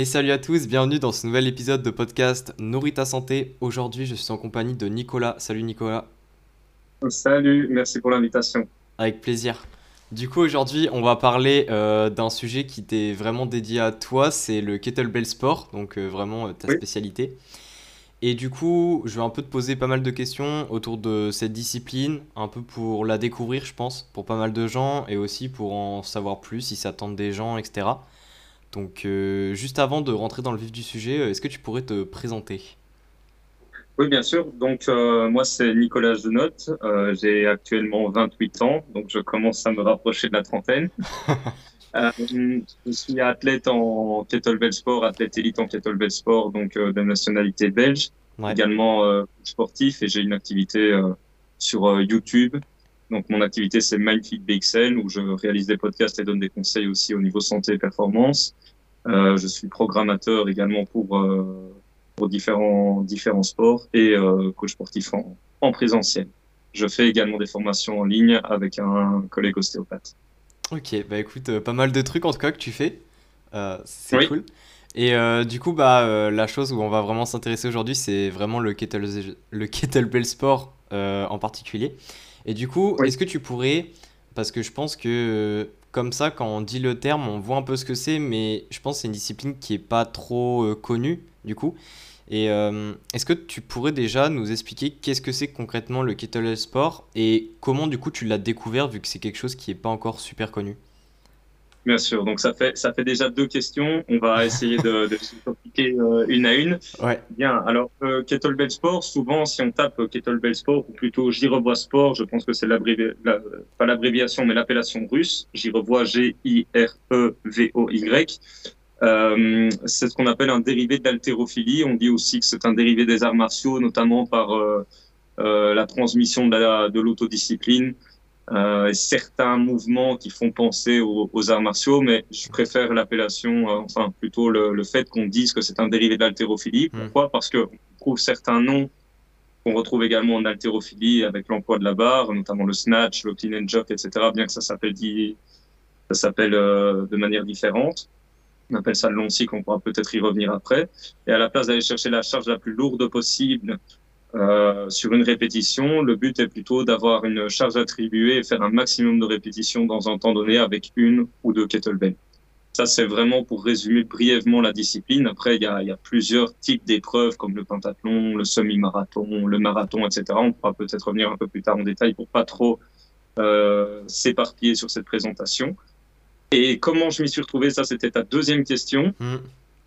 Et salut à tous, bienvenue dans ce nouvel épisode de podcast Nourrit ta santé. Aujourd'hui, je suis en compagnie de Nicolas. Salut Nicolas. Salut, merci pour l'invitation. Avec plaisir. Du coup, aujourd'hui, on va parler euh, d'un sujet qui t'est vraiment dédié à toi, c'est le kettlebell sport, donc euh, vraiment euh, ta Oui, spécialité. Et du coup, je vais un peu te poser pas mal de questions autour de cette discipline, un peu pour la découvrir, je pense, pour pas mal de gens, et aussi pour en savoir plus, si ça tente des gens, etc. Donc, euh, juste avant de rentrer dans le vif du sujet, euh, est-ce que tu pourrais te présenter? oui, bien sûr. Donc, euh, moi, c'est Nicolas Genotte. Euh, j'ai actuellement 28 ans, donc je commence à me rapprocher de la trentaine. Je suis athlète en kettlebell sport, athlète élite en kettlebell sport, donc de nationalité belge, Ouais, également sportif, et j'ai une activité sur YouTube. Donc, mon activité, c'est MindFit BXL, où je réalise des podcasts et donne des conseils aussi au niveau santé et performance. Euh, je suis programmateur également pour, euh, pour différents, différents sports et euh, coach sportif en, en présentiel. Je fais également des formations en ligne avec un collègue ostéopathe. ok, bah écoute, pas mal de trucs en tout cas que tu fais, c'est Oui, cool. Et euh, du coup, bah, euh, la chose où on va vraiment s'intéresser aujourd'hui, c'est vraiment le kettle, le kettlebell sport euh, en particulier. Et du coup, oui, est-ce que tu pourrais, parce que je pense que euh, comme ça, quand on dit le terme, on voit un peu ce que c'est, mais je pense que c'est une discipline qui est pas trop euh, connue, du coup. Et euh, est-ce que tu pourrais déjà nous expliquer qu'est-ce que c'est concrètement le kettlebell sport et comment du coup tu l'as découvert vu que c'est quelque chose qui est pas encore super connu? Bien sûr. Donc ça fait ça fait déjà deux questions. On va essayer de, de se compliquer euh, une à une. Ouais, Bien. Alors euh, kettlebell sport, souvent si on tape euh, kettlebell sport ou plutôt j'y revois sport, je pense que c'est l'abrévi- la- pas l'abréviation mais l'appellation russe. J'y revois G-I-R-E-V-O-Y. Euh, c'est ce qu'on appelle un dérivé de l'haltérophilie. On dit aussi que c'est un dérivé des arts martiaux, notamment par euh, euh, la transmission de la- de l'autodiscipline euh, et certains mouvements qui font penser aux, aux arts martiaux, mais je préfère l'appellation, euh, enfin plutôt le, le fait qu'on dise que c'est un dérivé de l'haltérophilie. Hmm. Pourquoi? Parce qu'on trouve certains noms qu'on retrouve également en haltérophilie avec l'emploi de la barre, notamment le snatch, le clean and jerk, etc. Bien que ça s'appelle dit- ça s'appelle euh, de manière différente. On appelle ça le long cycle, on pourra peut-être y revenir après. Et à la place d'aller chercher la charge la plus lourde possible euh, sur une répétition, le but est plutôt d'avoir une charge attribuée et faire un maximum de répétitions dans un temps donné avec une ou deux kettlebells. Ça, c'est vraiment pour résumer brièvement la discipline. Après, il y a, plusieurs types d'épreuves comme le pentathlon, le semi-marathon, le marathon, etc. On pourra peut-être revenir un peu plus tard en détail pour pas trop euh, s'éparpiller sur cette présentation. Et comment je m'y suis retrouvé, ça c'était ta deuxième question. Hmm,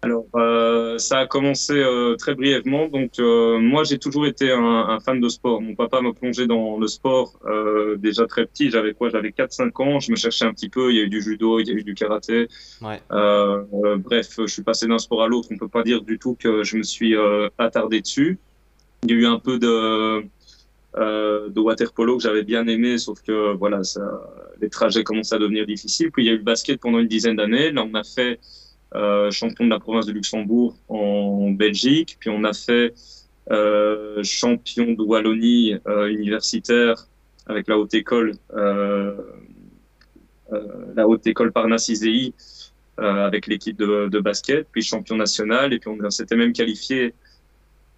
Alors, euh, ça a commencé euh, très brièvement. Donc, euh, moi, j'ai toujours été un, un fan de sport. Mon papa m'a plongé dans le sport euh, déjà très petit. J'avais quoi? J'avais quatre cinq ans. Je me cherchais un petit peu. Il y a eu du judo, il y a eu du karaté. ouais, Euh, euh, bref, je suis passé d'un sport à l'autre. On peut pas dire du tout que je me suis euh, attardé dessus. Il y a eu un peu de euh, de water polo que j'avais bien aimé, sauf que voilà, ça, les trajets commencent à devenir difficiles. Puis il y a eu le basket pendant une dizaine d'années. Là, on a fait champion de la province de Luxembourg en Belgique. Puis on a fait euh, champion de Wallonie euh, universitaire avec la haute école, euh, euh, la haute école Parnasse-Isei euh, avec l'équipe de, de basket, puis champion national. Et puis on s'était même qualifié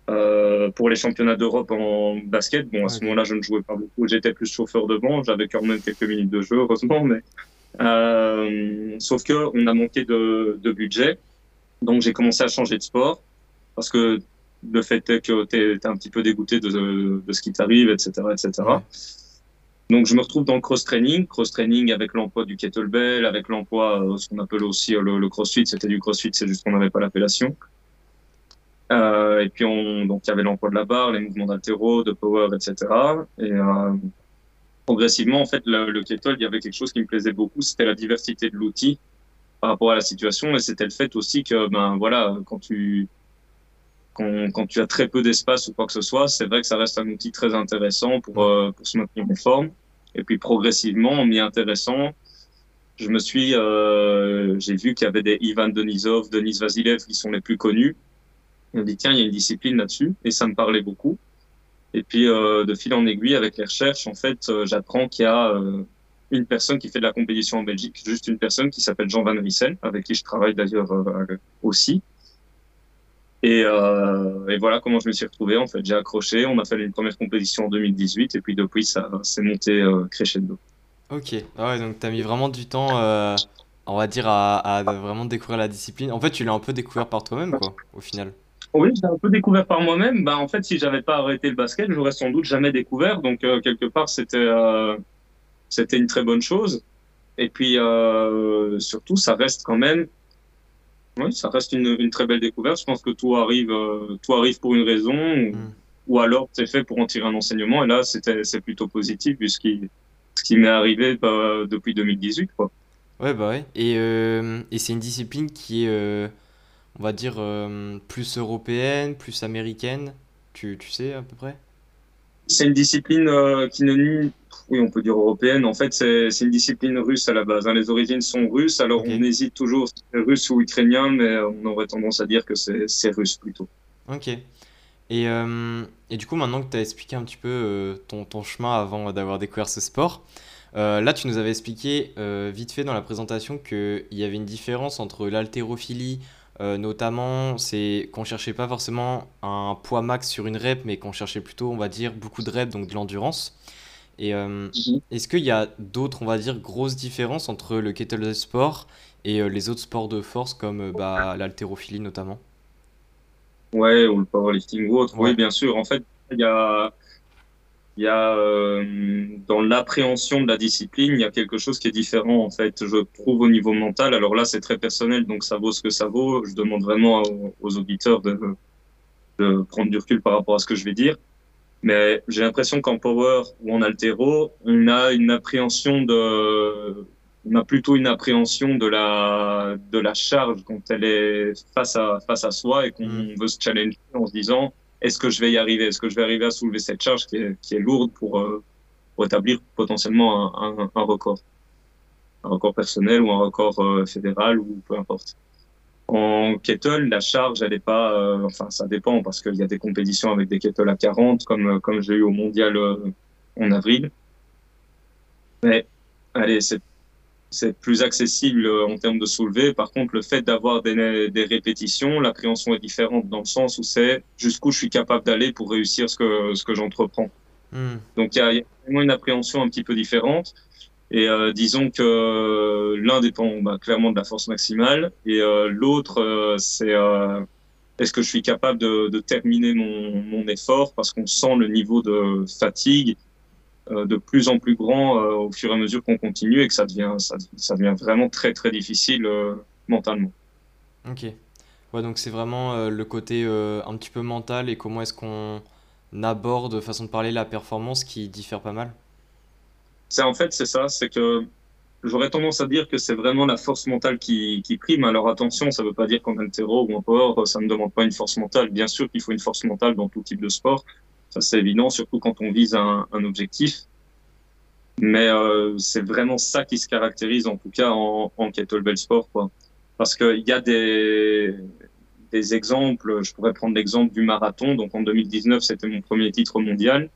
euh, pour les championnats d'Europe en basket. Bon, à ce moment-là, je ne jouais pas beaucoup. J'étais plus chauffeur de banc. J'avais quand même quelques minutes de jeu, heureusement. Mais euh, sauf que on a manqué de, budget. Donc j'ai commencé à changer de sport parce que le fait est que tu es, un petit peu dégoûté de, ce qui t'arrive, etc., etc. Donc je me retrouve dans le cross-training, cross-training avec l'emploi du kettlebell, avec l'emploi, euh, ce qu'on appelle aussi euh, le, le crossfit, c'était du crossfit, c'est juste qu'on n'avait pas l'appellation. Euh, et puis on, donc il y avait l'emploi de la barre, les mouvements d'altéro, de power, etc. Et progressivement, en fait, le, le kettle, il y avait quelque chose qui me plaisait beaucoup, c'était la diversité de l'outil par rapport à la situation, et c'était le fait aussi que, ben voilà, quand tu quand, quand tu as très peu d'espace ou quoi que ce soit, c'est vrai que ça reste un outil très intéressant pour, euh, pour se maintenir en forme. Et puis progressivement, en m'y intéressant, je me suis, euh, j'ai vu qu'il y avait des Ivan Denisov, Denis Vasilev qui sont les plus connus. On dit tiens, il y a une discipline là-dessus, et ça me parlait beaucoup. Et puis euh, de fil en aiguille avec les recherches, en fait, euh, j'apprends qu'il y a euh, une personne qui fait de la compétition en Belgique, juste une personne qui s'appelle Jean Van Riesel, avec qui je travaille d'ailleurs aussi. Et, voilà comment je me suis retrouvé. En fait, j'ai accroché. On a fait une première compétition en 2018 et puis depuis, ça s'est monté crescendo. Ok. Ah ouais, donc tu as mis vraiment du temps, on va dire, à, à, vraiment découvrir la discipline. En fait, tu l'as un peu découvert par toi-même, quoi, au final. Oui, j'ai un peu découvert par moi-même. Bah, en fait, si j'avais pas arrêté le basket, j'aurais sans doute jamais découvert. Donc, euh, quelque part, c'était euh, c'était une très bonne chose. Et puis, euh, surtout, ça reste quand même oui, ça reste une, une, très belle découverte. Je pense que tout arrive, tout arrive pour une raison, ou, mm. ou alors c'est fait pour en tirer un enseignement. Et là, c'est plutôt positif vu ce qui, ce qui m'est arrivé bah, depuis 2018. Quoi. Ouais, bah ouais. Et, et c'est une discipline qui est, on va dire, euh, plus européenne, plus américaine. Tu, tu sais à peu près? C'est une discipline euh, qui ne oui, on peut dire européenne. En fait, c'est une discipline russe à la base. Hein. Les origines sont russes, alors okay. on hésite toujours si c'est russe ou ukrainien, mais on aurait tendance à dire que c'est russe plutôt. Ok. Et, euh, et, du coup, maintenant que tu as expliqué un petit peu ton, ton, chemin avant d'avoir découvert ce sport, euh, là, tu nous avais expliqué euh, vite fait dans la présentation qu'il y avait une différence entre l'haltérophilie, euh, notamment, c'est qu'on cherchait pas forcément un poids max sur une rep, mais qu'on cherchait plutôt, on va dire, beaucoup de reps, donc de l'endurance. Et euh, Mhm. est-ce qu'il y a d'autres, on va dire, grosses différences entre le kettlebell sport et euh, les autres sports de force comme bah, l'haltérophilie notamment? Ouais, ou le powerlifting ou autre. Oui, bien sûr. En fait, il y a, il y a euh, dans l'appréhension de la discipline, il y a quelque chose qui est différent en fait. Je trouve au niveau mental. Alors là, c'est très personnel, donc ça vaut ce que ça vaut. Je demande vraiment aux, aux auditeurs de, de prendre du recul par rapport à ce que je vais dire. Mais j'ai l'impression qu'en power ou en altéro, on a une appréhension de, on a plutôt une appréhension de la, de la charge quand elle est face à, face à soi et qu'on Mm. veut se challenger en se disant, est-ce que je vais y arriver? Est-ce que je vais arriver à soulever cette charge qui est, qui est lourde pour, euh, établir potentiellement un, un, record? Un record personnel ou un record euh, fédéral ou peu importe. En kettle, la charge, elle est pas, euh, enfin, ça dépend parce qu'il y a des compétitions avec des kettles à 40, comme, comme j'ai eu au mondial euh, en avril. Mais, allez, c'est, c'est plus accessible euh, en termes de soulevé. Par contre, le fait d'avoir des, des répétitions, l'appréhension est différente dans le sens où c'est jusqu'où je suis capable d'aller pour réussir ce que, ce que j'entreprends. Hmm. Donc, il y a, il y a vraiment une appréhension un petit peu différente. Et euh, disons que l'un dépend bah, clairement de la force maximale et euh, l'autre, euh, c'est euh, est-ce que je suis capable de, de terminer mon, mon effort parce qu'on sent le niveau de fatigue euh, de plus en plus grand euh, au fur et à mesure qu'on continue et que ça devient, ça, ça devient vraiment très très difficile euh, mentalement. Ok. Ouais, donc c'est vraiment euh, le côté euh, un petit peu mental et comment est-ce qu'on aborde, façon de parler, la performance qui diffère pas mal? C'est en fait c'est ça, c'est que j'aurais tendance à dire que c'est vraiment la force mentale qui, qui prime. Alors attention, ça ne veut pas dire qu'en altéro ou en power, ça ne demande pas une force mentale. Bien sûr qu'il faut une force mentale dans tout type de sport, ça c'est évident, surtout quand on vise un, objectif. Mais euh, c'est vraiment ça qui se caractérise en tout cas en, en kettlebell sport, quoi. Parce qu'il y a des, des exemples. Je pourrais prendre l'exemple du marathon. Donc en 2019, c'était mon premier titre mondial.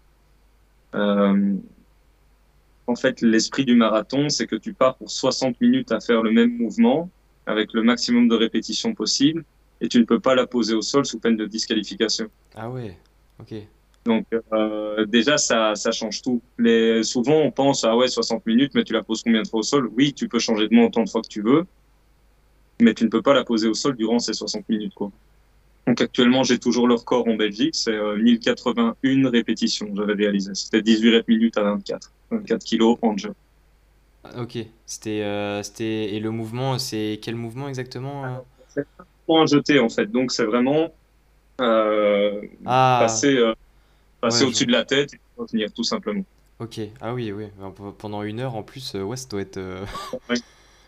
Euh, en fait, l'esprit du marathon, c'est que tu pars pour 60 minutes à faire le même mouvement avec le maximum de répétitions possible et tu ne peux pas la poser au sol sous peine de disqualification. Ah ouais, ok. Donc euh, déjà, ça, ça change tout. Les, souvent, on pense, ah ouais, 60 minutes, mais tu la poses combien de fois au sol? Oui, tu peux changer de main autant de fois que tu veux, mais tu ne peux pas la poser au sol durant ces 60 minutes, quoi. Donc actuellement, j'ai toujours le record en Belgique, c'est euh, 1081 répétitions, j'avais réalisé. C'était 18 rep minutes à 24, 24 kilos en jeu. Ah, Ok. C'était, euh, c'était... Et le mouvement, c'est quel mouvement exactement? euh? C'est un jeté en fait, donc c'est vraiment euh, Ah, passer, euh, passer ouais, je au-dessus de la tête et retenir tout simplement. Ok, ah oui, oui. Pe- Pendant une heure en plus, euh, ouais, ça doit être. euh,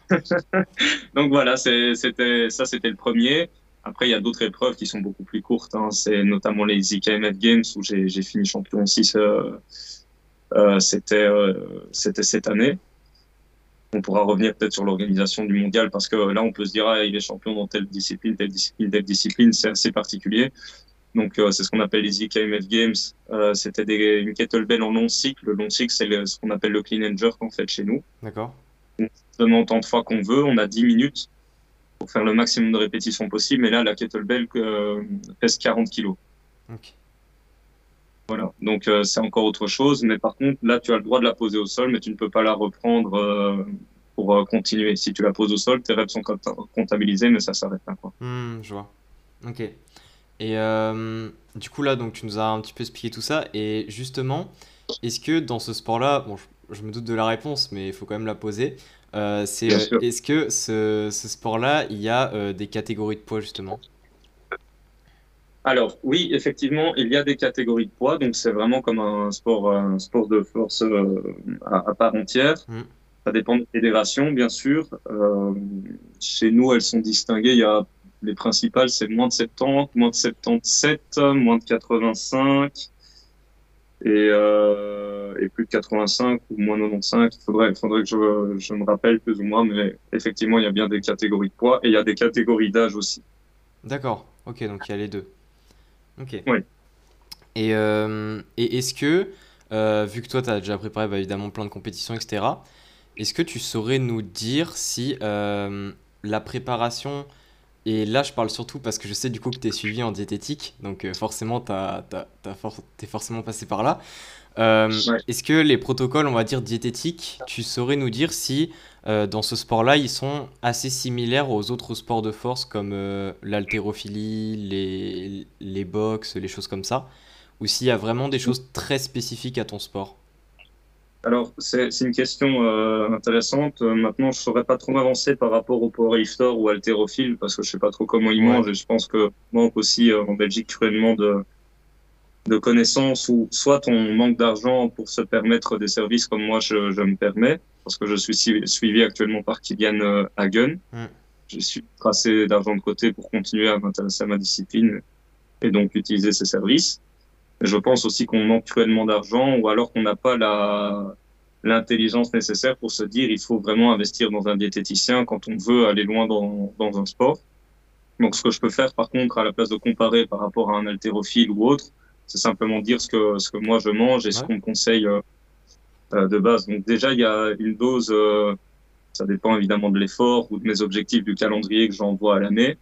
Donc voilà, c'était ça, c'était le premier. Après, il y a d'autres épreuves qui sont beaucoup plus courtes. Hein. C'est notamment les IKMF Games où j'ai fini champion 6. Euh, euh, c'était c'était cette année. On pourra revenir peut-être sur l'organisation du mondial parce que là, on peut se dire, ah, il est champion dans telle discipline, telle discipline, telle discipline. C'est assez particulier. Donc, euh, c'est ce qu'on appelle les IKMF Games. Euh, c'était des, une kettlebell en long cycle. Le long cycle, c'est ce qu'on appelle le clean and jerk, en fait, chez nous. D'accord. On autant de fois qu'on veut. On a 10 minutes pour faire le maximum de répétitions possible. Mais là, la kettlebell euh, pèse 40 kilos. Ok. Voilà. Donc, c'est encore autre chose. Mais par contre, là, tu as le droit de la poser au sol, mais tu ne peux pas la reprendre pour continuer. Si tu la poses au sol, tes reps sont compta- comptabilisés, mais ça s'arrête là, quoi. Hmm, je vois. Ok. Et euh, du coup, là, donc, tu nous as un petit peu expliqué tout ça. Et justement, est-ce que dans ce sport-là, bon, je, je me doute de la réponse, mais il faut quand même la poser. euh, c'est, est-ce que ce, ce sport-là, il y a euh, des catégories de poids, justement? Alors, oui, effectivement, il y a des catégories de poids, donc c'est vraiment comme un sport, un sport de force à, à part entière. Mm. Ça dépend des fédérations, bien sûr. Chez nous, elles sont distinguées. Il y a les principales, c'est moins de 70, moins de 77, moins de 85 et, euh, et plus de 85 ou moins de 95. Il faudrait, il faudrait que je, je me rappelle plus ou moins, mais effectivement, il y a bien des catégories de poids et il y a des catégories d'âge aussi. D'accord. Ok, donc il y a les deux. Ok. Oui. Et, euh, et est-ce que, euh, vu que toi, tu as déjà préparé bah, évidemment plein de compétitions, etc., est-ce que tu saurais nous dire si euh, la préparation, et là je parle surtout parce que je sais du coup que tu es suivi en diététique, donc euh, forcément tu es forcément passé par là. Euh, Ouais. est-ce que les protocoles, on va dire diététiques, tu saurais nous dire si euh, dans ce sport-là, ils sont assez similaires aux autres sports de force comme l'haltérophilie, les, les box, les choses comme ça, ou s'il y a vraiment des choses très spécifiques à ton sport? Alors, c'est une question euh, intéressante. Euh, Maintenant, je saurais pas trop m'avancer par rapport au powerlifter ou haltérophile parce que je sais pas trop comment ils Ouais. mangent et je pense que manque aussi euh, en Belgique cruellement de, de connaissances ou soit on manque d'argent pour se permettre des services comme moi je, je me permets parce que je suis si- suivi actuellement par Kylian euh, Hagen. Mm. J'ai su tracer d'argent de côté pour continuer à m'intéresser à ma discipline et donc utiliser ses services. Je pense aussi qu'on manque cruellement d'argent ou alors qu'on n'a pas la l'intelligence nécessaire pour se dire il faut vraiment investir dans un diététicien quand on veut aller loin dans, dans un sport. Donc ce que je peux faire par contre à la place de comparer par rapport à un haltérophile ou autre, c'est simplement dire ce que ce que moi je mange et ce qu'on me conseille euh, euh, de base. Donc déjà il y a une dose, euh, ça dépend évidemment de l'effort ou de mes objectifs du calendrier que j'envoie à l'année.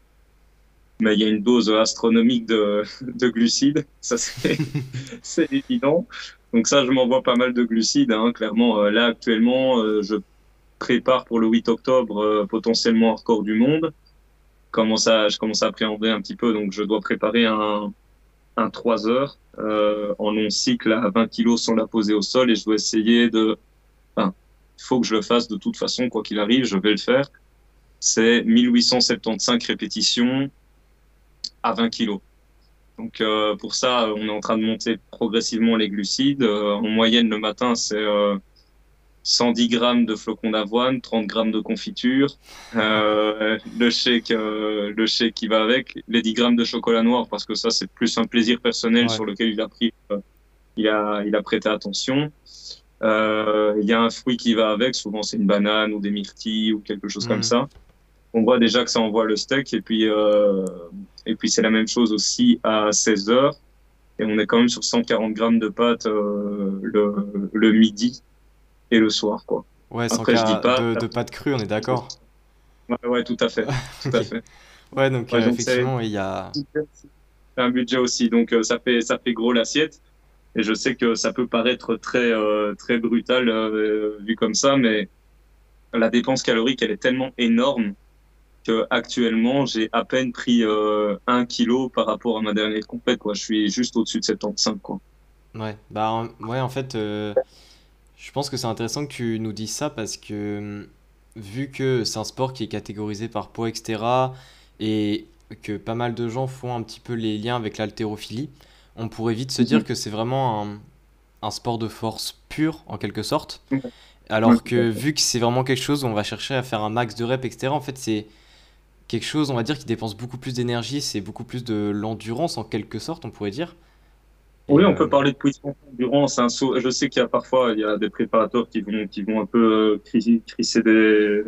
Mais il y a une dose astronomique de, de glucides, ça c'est c'est évident. Donc ça, je m'envoie pas mal de glucides. Hein. Clairement, euh, là actuellement, euh, je prépare pour le 8 octobre euh, potentiellement record du monde. Commence à, je commence à appréhender un petit peu, donc je dois préparer un, un 3 heures euh, en long cycle à 20 kilos sans la poser au sol et je dois essayer de... Enfin, il faut que je le fasse de toute façon, quoi qu'il arrive, je vais le faire. C'est 1875 répétitions à 20 kilos. Donc euh, pour ça, on est en train de monter progressivement les glucides. Euh, en moyenne, le matin, c'est euh, 110 grammes de flocons d'avoine, 30 grammes de confiture, euh, le shake, euh, le shake qui va avec, les 10 grammes de chocolat noir parce que ça, c'est plus un plaisir personnel Ouais. sur lequel il a pris, euh, il a, il a prêté attention. Euh, Il y a un fruit qui va avec, souvent c'est une banane ou des myrtilles ou quelque chose comme ça. On voit déjà que ça envoie le steak et puis euh, et puis c'est la même chose aussi à 16 heures et on est quand même sur 140 grammes de pâtes euh, le, le midi et le soir quoi. Ouais, Après, je dis pas- de, de pâtes crues, on est d'accord. Ouais, ouais tout à fait, tout à fait. Ouais, donc Ouais, euh, donc effectivement, il y a... Un budget aussi donc euh, ça fait ça fait gros l'assiette et je sais que ça peut paraître très euh, très brutal euh, vu comme ça mais la dépense calorique elle est tellement énorme que actuellement j'ai à peine pris euh, un kilo par rapport à ma dernière compète quoi. Je suis juste au-dessus de 75 quoi. Ouais, bah en- ouais, en fait, euh, je pense que c'est intéressant que tu nous dises ça parce que hum, vu que c'est un sport qui est catégorisé par poids, etc., et que pas mal de gens font un petit peu les liens avec l'haltérophilie, on pourrait vite se dire Mhm. que c'est vraiment un, un sport de force pur, en quelque sorte. Alors que vu que c'est vraiment quelque chose où on va chercher à faire un max de reps, etc., en fait, c'est quelque chose, on va dire, qui dépense beaucoup plus d'énergie, c'est beaucoup plus de l'endurance, en quelque sorte, on pourrait dire. Oui, on euh, peut parler de puissance d'endurance. Saut. Je sais qu'il y a parfois il y a des préparateurs qui vont qui vont un peu euh, cri- crisser des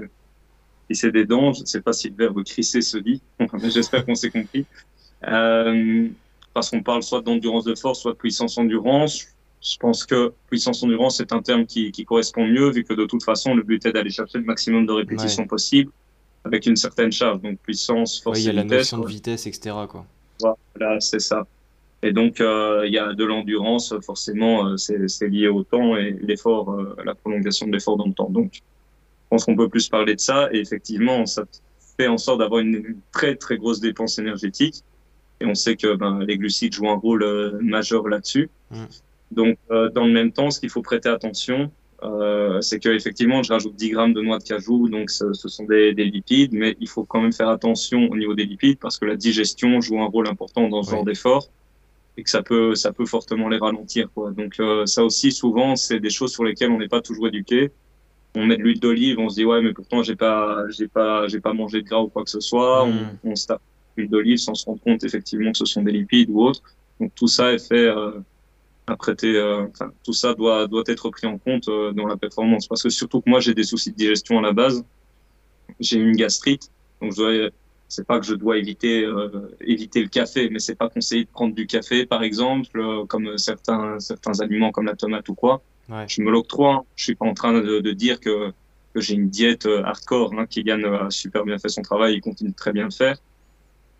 crisser des dents. Je ne sais pas si le verbe crisser se dit, mais j'espère qu'on s'est compris. Euh, parce qu'on parle soit d'endurance de force, soit de puissance endurance. Je pense que puissance endurance c'est un terme qui, qui, correspond mieux vu que de toute façon le but est d'aller chercher le maximum de répétitions possible avec une certaine charge. Donc puissance, force, ouais, il y a la notion de vitesse, etc. Quoi. Voilà, c'est ça. Et donc euh, il y a de l'endurance, forcément, euh, c'est lié au temps et l'effort, euh, la prolongation de l'effort dans le temps. Donc je pense qu'on peut plus parler de ça. Et effectivement, ça fait en sorte d'avoir une, très très grosse dépense énergétique. Et on sait que ben, les glucides jouent un rôle majeur là-dessus. Mm. Donc, dans le même temps, ce qu'il faut prêter attention, euh, c'est qu'effectivement, je rajoute 10 grammes de noix de cajou, donc ce, ce sont des, des, lipides, mais il faut quand même faire attention au niveau des lipides parce que la digestion joue un rôle important dans ce genre d'effort et que ça peut, ça peut fortement les ralentir. Quoi. Donc euh, ça aussi, souvent, c'est des choses sur lesquelles on n'est pas toujours éduqué. On met de l'huile d'olive, on se dit ouais, mais pourtant j'ai pas, j'ai pas, j'ai pas mangé de gras ou quoi que ce soit. Mm. On, on se tape l'huile d'olive sans se rendre compte effectivement que ce sont des lipides ou autres. Donc tout ça est fait euh, Euh, enfin, tout ça doit doit être pris en compte euh, dans la performance parce que surtout que moi j'ai des soucis de digestion à la base. J'ai une gastrite, donc je c'est pas que je dois éviter euh, éviter le café, mais c'est pas conseillé de prendre du café, par exemple, comme certains certains aliments comme la tomate ou quoi. Ouais. Je me l'octroie. Hein. Je suis pas en train de, de dire que, que j'ai une diète hardcore. Hein, Kylian a super bien fait son travail, il continue très bien le faire.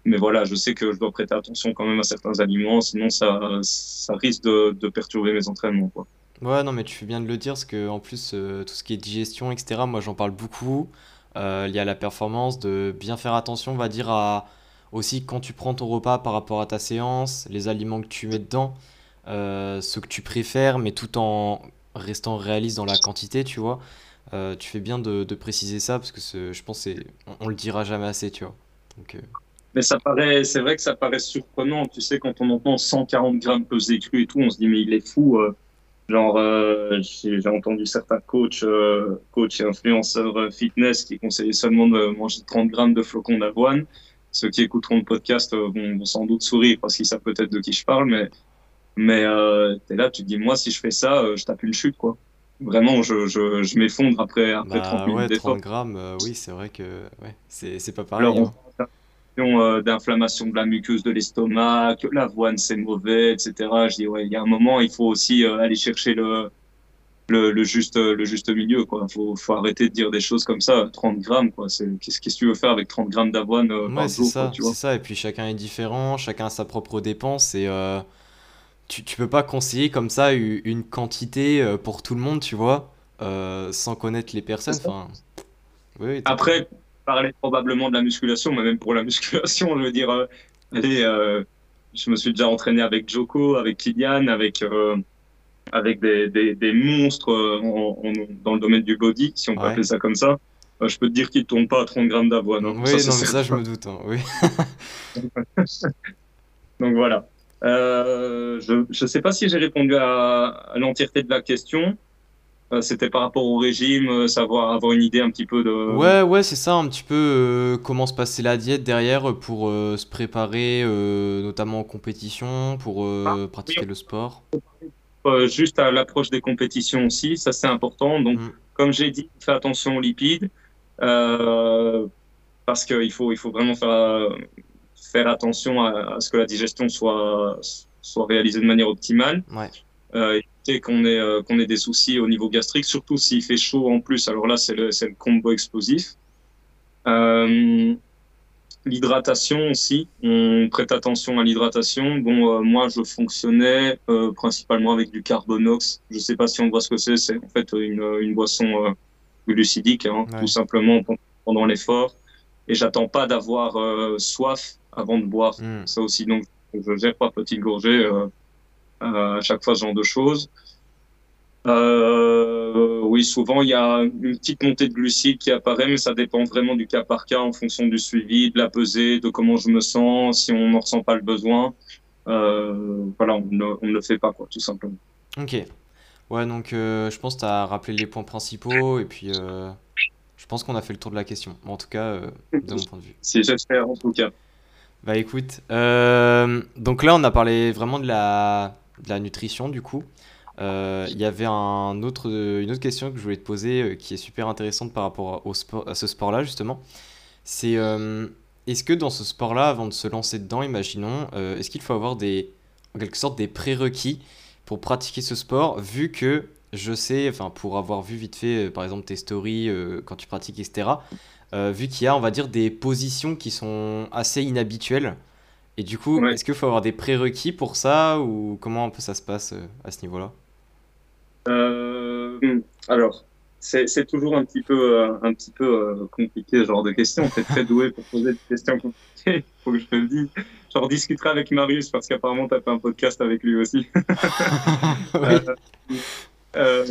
Mais voilà, je sais que je dois prêter attention quand même à certains aliments, sinon ça, ça risque de, perturber mes entraînements. Quoi. Ouais, non, mais tu fais bien de le dire, parce que en plus, euh, tout ce qui est digestion, etc., moi j'en parle beaucoup. Euh, y a la performance, de bien faire attention, on va dire, à aussi quand tu prends ton repas par rapport à ta séance, les aliments que tu mets dedans, euh, ce que tu préfères, mais tout en restant réaliste dans la quantité, tu vois. Euh, tu fais bien de, préciser ça, parce que je pense qu'on on le dira jamais assez, tu vois. Donc, euh, Mais ça paraît, c'est vrai que ça paraît surprenant. Tu sais, quand on entend 140 grammes pesés crus et tout, on se dit, mais il est fou. euh, Genre, euh, j'ai entendu certains coachs, euh, coachs et influenceurs fitness qui conseillaient seulement de manger 30 grammes de flocons d'avoine. Ceux qui écouteront le podcast vont, vont sans doute sourire parce qu'ils savent peut-être de qui je parle, mais, mais t'es là, tu te dis, moi, si je fais ça, je tape une chute, quoi. Vraiment, je, je, je m'effondre après, après bah 30 minutes ouais, d'effort. 30 grammes, oui, c'est vrai que ouais, c'est pas pareil, hein. D'inflammation euh, d'inflammation de la muqueuse de l'estomac, que l'avoine c'est mauvais, etc. Je dis, ouais, il y a un moment, il faut aussi euh, aller chercher le, le, le juste, le juste milieu, quoi. Faut, faut arrêter de dire des choses comme ça, 30 grammes, quoi. C'est, qu'est-ce que tu veux faire avec 30 grammes d'avoine euh, Ouais, par c'est jour, ça, c'est ça. Et puis chacun est différent, chacun a sa propre dépense et euh, tu, tu peux pas conseiller comme ça une quantité pour tout le monde, tu vois, euh, sans connaître les personnes. Enfin, oui, Après, parler probablement de la musculation, mais même pour la musculation, je veux dire, euh, allez, euh, je me suis déjà entraîné avec Joko, avec Kylian, avec, euh, avec des, des, des monstres en, en- dans le domaine du body, si on peut Ouais. appeler ça comme ça. Je peux te dire qu'ils ne tournent pas à 30 grammes d'avoine, hein. Ça, Oui, c'est non, mais ça, je me doute, hein, oui. Donc voilà. Je ne sais pas si j'ai répondu à, à l'entièreté de la question. Euh, C'était par rapport au régime, euh, savoir avoir une idée un petit peu de. Ouais, ouais, c'est ça, un petit peu euh, comment se passer la diète derrière pour euh, se préparer, euh, notamment en compétition, pour Ah, oui, pratiquer le sport. Juste à l'approche des compétitions aussi, ça c'est important. Donc, Mm. comme j'ai dit, fais attention aux lipides parce qu'il faut, il faut vraiment faire, faire attention à, à ce que la digestion soit, soit réalisée de manière optimale. Ouais, Euh, éviter qu'on ait, euh, qu'on ait des soucis au niveau gastrique, surtout s'il fait chaud en plus. Alors là, c'est le, combo explosif. Euh, L'hydratation aussi, on prête attention à l'hydratation. Bon, moi, je fonctionnais principalement avec du carbonox. Je sais pas si on voit ce que c'est. C'est en fait une, une boisson glucidique, hein, ouais. tout simplement pen- pendant l'effort. Et j'attends pas d'avoir soif avant de boire. Mm. Ça aussi, donc, je gère pas petite gorgée à chaque fois ce genre de choses. Euh, oui, souvent il y a une petite montée de glucides qui apparaît, mais ça dépend vraiment du cas par cas en fonction du suivi, de la pesée, de comment je me sens, si on n'en ressent pas le besoin. Euh, voilà, on ne, on ne le fait pas, quoi, tout simplement. Ok. Ouais, donc euh, je pense que tu as rappelé les points principaux et puis euh, je pense qu'on a fait le tour de la question. En tout cas, euh, de mon point de vue. Si j'espère, en tout cas. Bah écoute, euh, donc là on a parlé vraiment de la, de la nutrition du coup. Euh, Il y avait un autre, une autre question que je voulais te poser euh, qui est super intéressante par rapport au sport, à ce sport-là justement. C'est euh, est-ce que dans ce sport-là, avant de se lancer dedans, imaginons, est-ce qu'il faut avoir des, en quelque sorte des prérequis pour pratiquer ce sport, vu que je sais, enfin pour avoir vu vite fait, par exemple tes stories quand tu pratiques, etc. vu qu'il y a, on va dire, des positions qui sont assez inhabituelles. Et du coup, est-ce qu'il faut avoir des prérequis pour ça ou comment un peu ça se passe à ce niveau-là? Alors, c'est toujours un petit peu, euh, un petit peu euh, compliqué ce genre de questions. T'es très doué pour poser des questions compliquées, faut que je te le dise. J'en discuterai avec Marius parce qu'apparemment tu as fait un podcast avec lui aussi. Euh,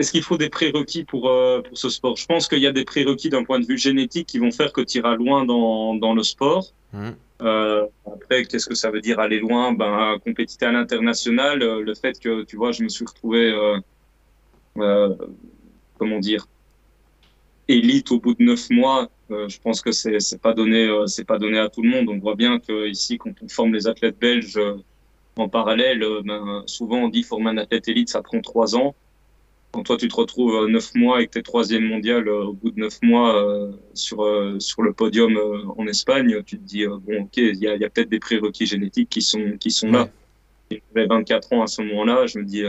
est-ce qu'il faut des prérequis pour, pour ce sport? Je pense qu'il y a des prérequis d'un point de vue génétique qui vont faire que tu iras loin dans, dans le sport. Mmh. Euh, après, qu'est-ce que ça veut dire aller loin? Ben, compétiter à l'international, euh, le fait que, tu vois, je me suis retrouvé, euh, euh comment dire, élite au bout de neuf mois, je pense que c'est c'est pas donné, c'est pas donné à tout le monde. On voit bien que ici, quand on forme les athlètes belges en parallèle, ben, souvent on dit former un athlète élite, ça prend trois ans quand toi tu te retrouves euh, neuf mois et que tu es troisième mondial euh, au bout de neuf mois euh, sur, sur le podium en Espagne, tu te dis, bon, ok, il y a, y a peut-être des prérequis génétiques qui sont, qui sont là. J'avais 24 ans à ce moment-là, je me dis,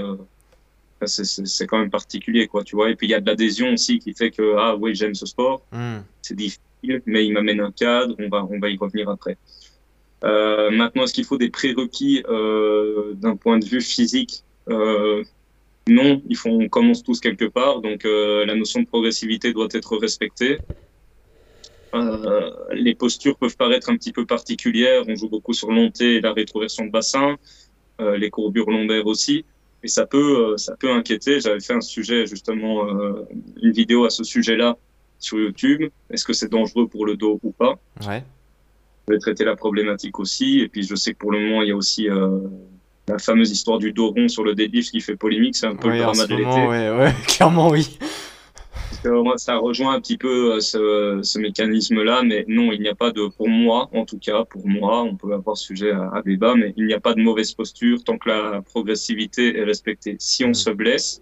c'est quand même particulier, quoi, tu vois. Et puis il y a de l'adhésion aussi qui fait que, ah oui, j'aime ce sport, hmm. c'est difficile, mais il m'amène un cadre, on va, on va y revenir après. maintenant, est-ce qu'il faut des prérequis d'un point de vue physique non, il faut, on commence tous quelque part, donc euh, la notion de progressivité doit être respectée. Euh, les postures peuvent paraître un petit peu particulières, on joue beaucoup sur l'onté et la rétroversion de bassin, euh, les courbures lombaires aussi, et ça peut, ça peut inquiéter. J'avais fait un sujet, justement, une vidéo à ce sujet-là sur YouTube. Est-ce que c'est dangereux pour le dos ou pas? Ouais. Je vais traiter la problématique aussi, et puis je sais que pour le moment, il y a aussi la fameuse histoire du dos rond sur le deadlift qui fait polémique, c'est un peu le drama de l'été. Ouais, ouais, clairement oui. ça rejoint un petit peu euh, ce, ce mécanisme-là, mais non, il n'y a pas de, pour moi, en tout cas, pour moi, on peut avoir sujet à, débat, mais il n'y a pas de mauvaise posture tant que la progressivité est respectée. Si on mm. se blesse,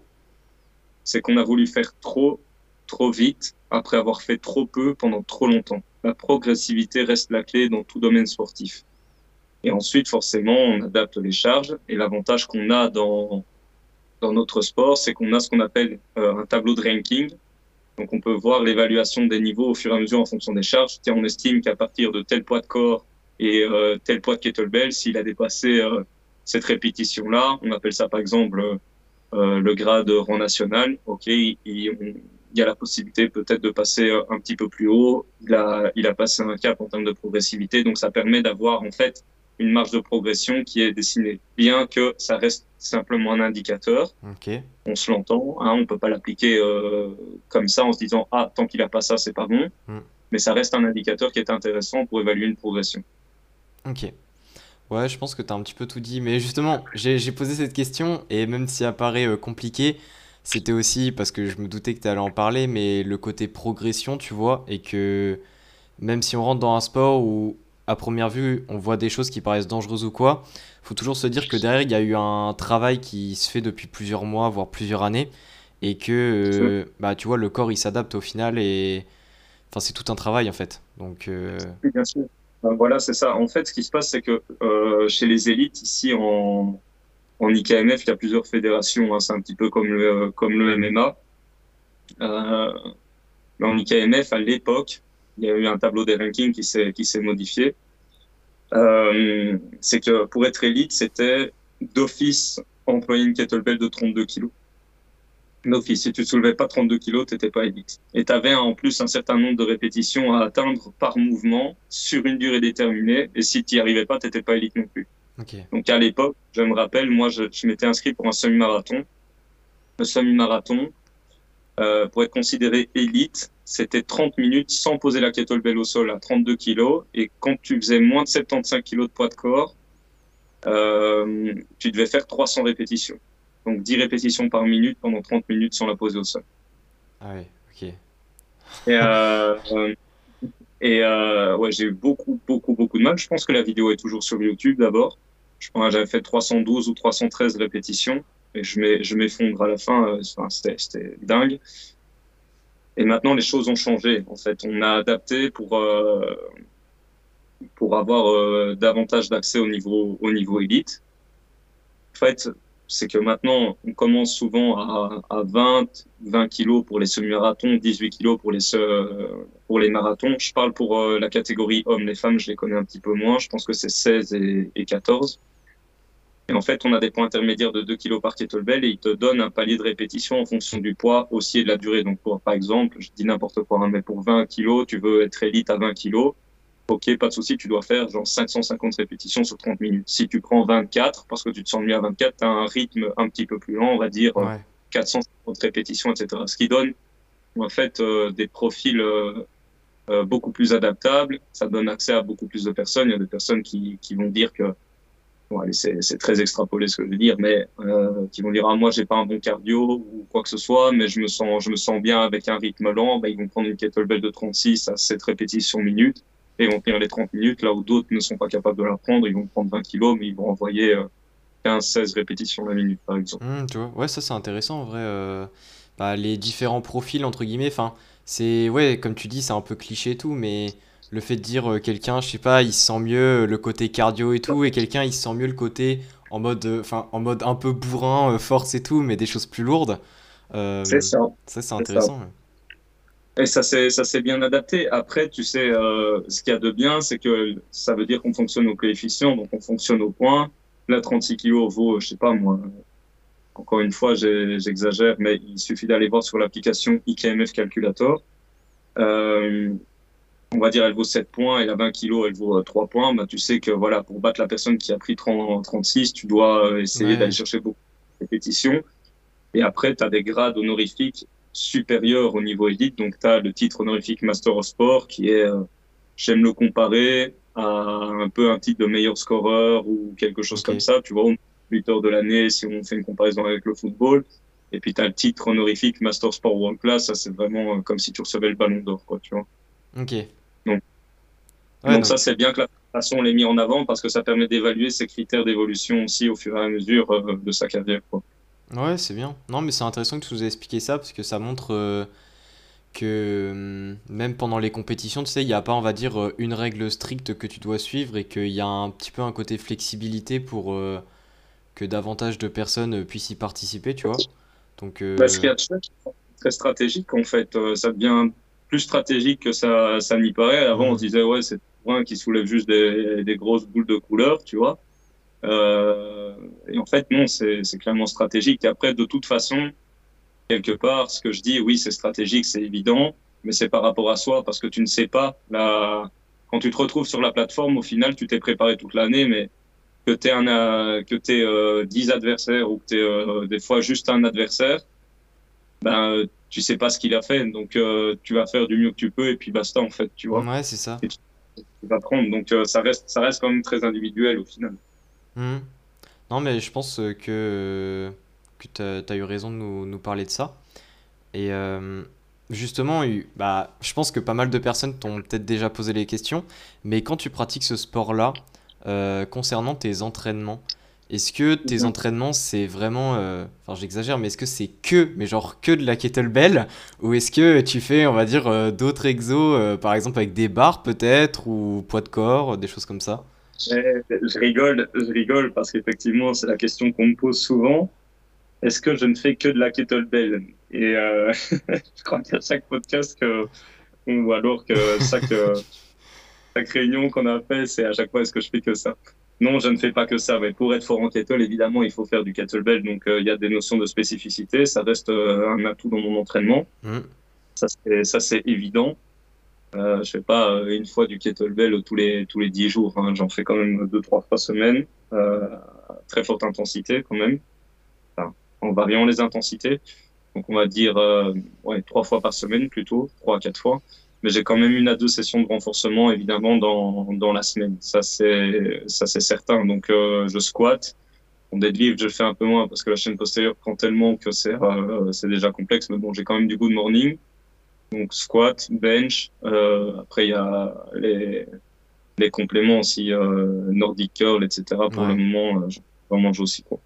c'est qu'on a voulu faire trop, trop vite, après avoir fait trop peu pendant trop longtemps. La progressivité reste la clé dans tout domaine sportif. Et ensuite, forcément, on adapte les charges. Et l'avantage qu'on a dans, dans notre sport, c'est qu'on a ce qu'on appelle euh, un tableau de ranking. Donc, on peut voir l'évaluation des niveaux au fur et à mesure en fonction des charges. Tiens, on estime qu'à partir de tel poids de corps et euh, tel poids de kettlebell, s'il a dépassé euh, cette répétition-là, on appelle ça par exemple le grade rang national. Ok, il, il, y a la possibilité peut-être de passer un petit peu plus haut. Il a, il a passé un cap en termes de progressivité, donc ça permet d'avoir en fait une marge de progression qui est dessinée, bien que ça reste simplement un indicateur. On se l'entend, hein, on peut pas l'appliquer euh, comme ça en se disant ah tant qu'il a pas ça c'est pas bon, mm. mais ça reste un indicateur qui est intéressant pour évaluer une progression. Ok. Ouais, je pense que tu as un petit peu tout dit, mais justement, j'ai posé cette question et même si ça paraît euh, compliqué, c'était aussi parce que je me doutais que tu allais en parler, mais le côté progression, tu vois, et que même si on rentre dans un sport où à première vue, on voit des choses qui paraissent dangereuses ou quoi, faut toujours se dire que derrière, il y a eu un travail qui se fait depuis plusieurs mois, voire plusieurs années, et que, euh, bah, tu vois, le corps, il s'adapte au final, et enfin, c'est tout un travail, en fait. Donc, euh, Oui, bien sûr. Ben, voilà, c'est ça. En fait, ce qui se passe, c'est que euh, chez les élites, ici, en, en IKMF, il y a plusieurs fédérations, hein. c'est un petit peu comme le, comme le MMA. en IKMF, à l'époque, il y a eu un tableau des rankings qui s'est qui s'est modifié. Euh, c'est que pour être élite, c'était d'office employer une kettlebell de 32 kilos. D'office, si tu soulevais pas 32 kilos, t'étais pas élite. Et tu avais en plus un certain nombre de répétitions à atteindre par mouvement sur une durée déterminée. Et si tu n'y arrivais pas, t'étais pas élite non plus. Donc à l'époque, je me rappelle, moi, je, je m'étais inscrit pour un semi-marathon. Le semi-marathon, euh, pour être considéré élite, c'était 30 minutes sans poser la kettlebell au sol à 32 kg. Et quand tu faisais moins de 75 kg de poids de corps, euh, tu devais faire 300 répétitions. Donc 10 répétitions par minute pendant 30 minutes sans la poser au sol. Ah oui, ok. Et, euh, et euh, ouais, j'ai eu beaucoup, beaucoup, beaucoup de mal. Je pense que la vidéo est toujours sur YouTube d'abord. Je pense que j'avais fait 312 ou 313 répétitions et je m'effondre à la fin. Enfin, c'était dingue. Et maintenant, les choses ont changé. En fait, on a adapté pour euh, pour avoir euh, davantage d'accès au niveau au niveau élite. En fait, c'est que maintenant, on commence souvent à, à 20, 20 kilos pour les semi-marathons, 18 kilos pour les, pour les marathons. Je parle pour euh, la catégorie hommes. Les femmes, je les connais un petit peu moins. Je pense que c'est 16 et, et 14. Et en fait, on a des points intermédiaires de 2 kilos par kettlebell et il te donne un palier de répétition en fonction du poids aussi et de la durée. Donc, pour, par exemple, je dis n'importe quoi, hein, mais pour 20 kilos, tu veux être élite à 20 kilos. Ok, pas de souci, tu dois faire genre 550 répétitions sur 30 minutes. Si tu prends 24, parce que tu te sens mieux à 24, tu as un rythme un petit peu plus lent, on va dire ouais. 450 répétitions, etc. Ce qui donne en fait euh, des profils euh, euh, beaucoup plus adaptables. Ça donne accès à beaucoup plus de personnes. Il y a des personnes qui, qui vont dire que c'est très extrapolé ce que je veux dire, mais euh, qui vont dire ah moi j'ai pas un bon cardio ou quoi que ce soit, mais je me sens je me sens bien avec un rythme lent. Ben, ils vont prendre une kettlebell de 36 à 7 répétitions minutes et ils vont tenir les 30 minutes, là où d'autres ne sont pas capables de la prendre, ils vont prendre 20 kilos, mais ils vont envoyer 15-16 répétitions la minute, par exemple. Mmh, tu vois, ouais, ça c'est intéressant en vrai. Euh, bah, les différents profils, entre guillemets, enfin, c'est, ouais, comme tu dis, c'est un peu cliché et tout, mais le fait de dire euh, quelqu'un, je sais pas, il se sent mieux le côté cardio et tout, et quelqu'un, il se sent mieux le côté en mode, enfin, en mode un peu bourrin, euh, force et tout, mais des choses plus lourdes. c'est ça. Ça, c'est intéressant. Ça. Et ça s'est bien adapté. Après, tu sais, euh, ce qu'il y a de bien, c'est que ça veut dire qu'on fonctionne au coefficient, donc on fonctionne au point. Là, 36 kg vaut, je sais pas moi, encore une fois, j'exagère, mais il suffit d'aller voir sur l'application IKMF Calculator. Euh, on va dire elle vaut 7 points et la 20 kg elle vaut 3 points. Bah, tu sais que voilà, pour battre la personne qui a pris 30, 36, tu dois essayer ouais. d'aller chercher beaucoup de répétitions. Et après, tu as des grades honorifiques supérieur au niveau élite. Donc, tu as le titre honorifique Master of Sport qui est, euh, j'aime le comparer à un peu un titre de meilleur scoreur ou quelque chose okay. comme ça. Tu vois, lutteur de l'année si on fait une comparaison avec le football. Et puis, tu as le titre honorifique Master Sport World Class. Ça, c'est vraiment euh, comme si tu recevais le ballon d'or, quoi, tu vois. Ok. Donc, ouais, donc non. ça, c'est bien que la façon l'ait mis en avant parce que ça permet d'évaluer ses critères d'évolution aussi au fur et à mesure euh, de sa carrière, quoi. Ouais, c'est bien. Non, mais c'est intéressant que tu nous aies expliqué ça parce que ça montre euh, que hum, même pendant les compétitions, tu sais, il n'y a pas, on va dire, euh, une règle stricte que tu dois suivre et qu'il y a un petit peu un côté flexibilité pour euh, que davantage de personnes puissent y participer, tu vois. Donc, bah, ce très stratégique, en fait, ça devient plus stratégique que ça, ça n'y paraît. Avant, on se disait, ouais, c'est un qui soulève juste des, grosses boules de couleur, tu vois. Euh, et en fait, non, c'est clairement stratégique. Et après, de toute façon, quelque part, ce que je dis, oui, c'est stratégique, c'est évident, mais c'est par rapport à soi, parce que tu ne sais pas, la... quand tu te retrouves sur la plateforme, au final, tu t'es préparé toute l'année, mais que tu un, que aies euh, 10 adversaires ou que tu aies euh, des fois juste un adversaire, ben, tu sais pas ce qu'il a fait. Donc, euh, tu vas faire du mieux que tu peux et puis basta, en fait, tu vois. Ouais, c'est ça. Et tu, tu vas prendre. Donc, euh, ça, reste, ça reste quand même très individuel au final. Mmh. Non, mais je pense que, que tu as, as, eu raison de nous, nous, parler de ça. Et euh, justement, bah, je pense que pas mal de personnes t'ont peut-être déjà posé les questions, mais quand tu pratiques ce sport-là, euh, concernant tes entraînements, est-ce que tes mmh. entraînements, c'est vraiment. Euh, enfin, j'exagère, mais est-ce que c'est que, mais genre que de la kettlebell Ou est-ce que tu fais, on va dire, euh, d'autres exos, euh, par exemple avec des barres peut-être, ou poids de corps, des choses comme ça? Je rigole, je rigole parce qu'effectivement, c'est la question qu'on me pose souvent. Est-ce que je ne fais que de la kettlebell? Et je crois qu'à chaque podcast que, ou alors que chaque, chaque réunion qu'on a fait, c'est à chaque fois est-ce que je fais que ça? Non, je ne fais pas que ça. Mais pour être fort en kettle, évidemment, il faut faire du kettlebell. Donc, euh, il y a des notions de spécificité. Ça reste euh, un atout dans mon entraînement. Mmh. Ça, c'est évident. Euh, je fais pas euh, une fois du kettlebell tous les tous les dix jours. Hein. J'en fais quand même deux trois fois semaine, très forte intensité quand même, enfin, en variant les intensités. Donc on va dire ouais trois fois par semaine plutôt, trois à quatre fois. Mais j'ai quand même une à deux sessions de renforcement évidemment dans dans la semaine. Ça c'est ça c'est certain. Donc euh, je squatte. En deadlift, je fais un peu moins parce que la chaîne postérieure prend tellement que c'est euh, c'est déjà complexe. Mais bon, j'ai quand même du good morning. Donc squat, bench. Euh, après, il y a les, les compléments aussi, euh, Nordic curl, etc. Pour ouais. le moment, euh, j'en mange aussi. Quoi.